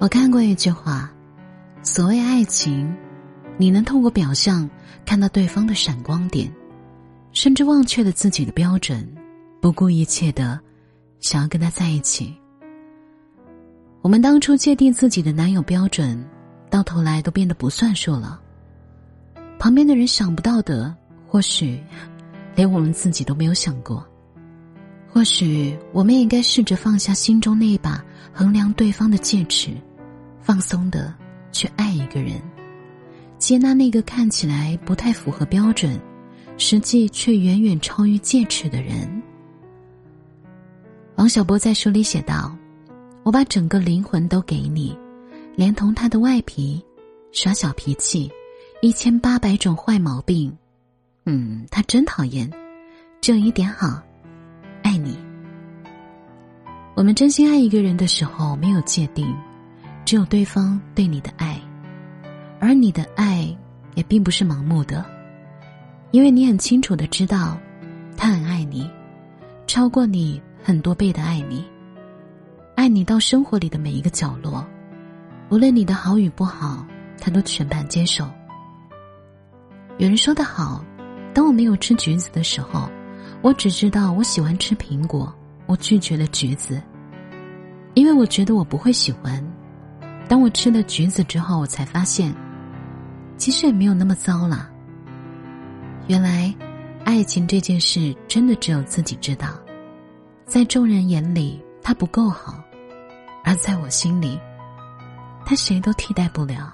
我看过一句话：所谓爱情，你能透过表象看到对方的闪光点，甚至忘却了自己的标准，不顾一切的想要跟他在一起。我们当初界定自己的男友标准，到头来都变得不算数了。旁边的人想不到的，或许连我们自己都没有想过。或许我们也应该试着放下心中那一把衡量对方的戒尺，放松的去爱一个人，接纳那个看起来不太符合标准，实际却远远超于戒尺的人。王小波在书里写道。我把整个灵魂都给你，连同他的外皮，耍小脾气，一千八百种坏毛病，嗯，他真讨厌，只有一点好，爱你。我们真心爱一个人的时候，没有界定，只有对方对你的爱，而你的爱也并不是盲目的，因为你很清楚的知道，他很爱你，超过你很多倍的爱你。爱你到生活里的每一个角落，无论你的好与不好，他都全盘接受。有人说的好，当我没有吃橘子的时候，我只知道我喜欢吃苹果，我拒绝了橘子，因为我觉得我不会喜欢。当我吃了橘子之后，我才发现，其实也没有那么糟了。原来，爱情这件事真的只有自己知道，在众人眼里，它不够好。而在我心里，他谁都替代不了。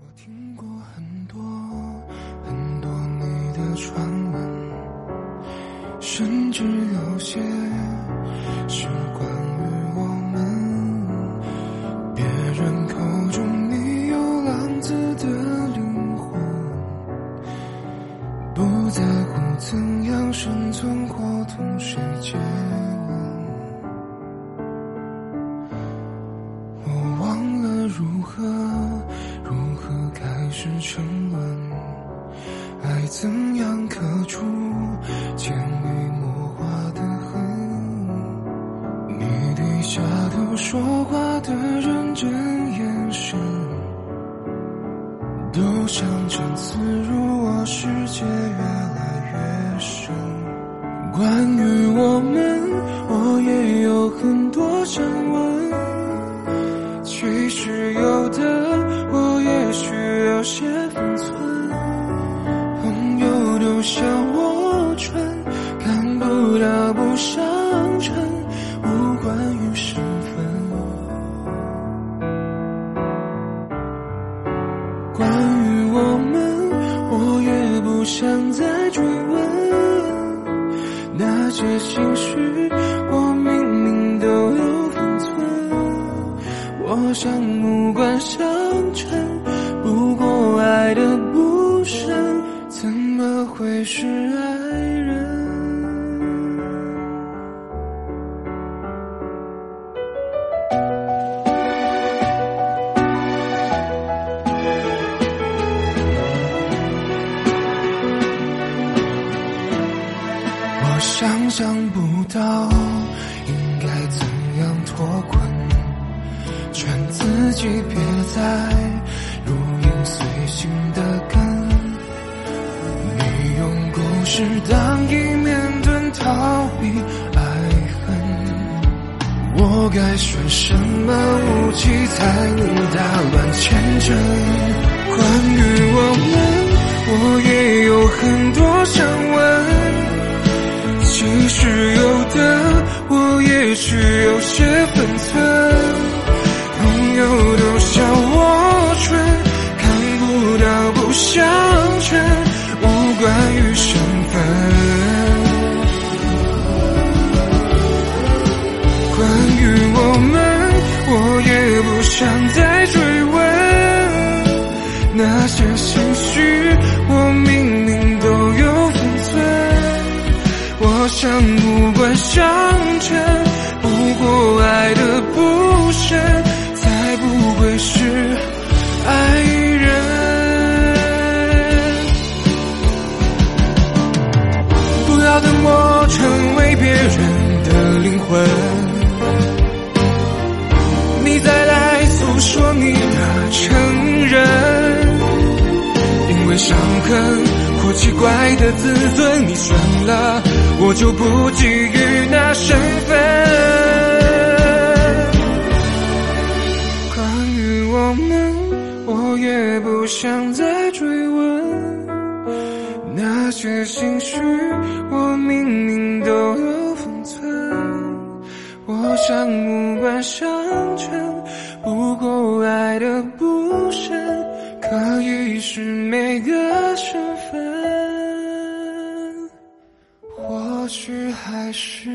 我听过很多很多你的传闻，甚至有些是关于我出潜移默化的痕？你低下头说话的认真眼神，都像针刺入我世界越来越深。关于我们，我也有很多想问。不相称，无关于身份。关于我们，我也不想再追问。那些心绪，我明明都有分寸。我想无关相衬，不过爱的不深。怎么会是爱想不到应该怎样脱困，劝自己别再如影随形的跟。你用故事当一面盾逃避爱恨，我该选什么武器才能打乱前程？关于我们，我也有很多想问。其实有的，我也许有些分寸。朋友都笑我蠢，看不到不相称。无关于身份，关于我们，我也不想再追问。那些奇怪的自尊，你选了，我就不觊觎那身份。关于我们，我也不想再追问。那些心绪，我明明都有封存。我想无关相称，不过爱的不，是每个身份，或许还是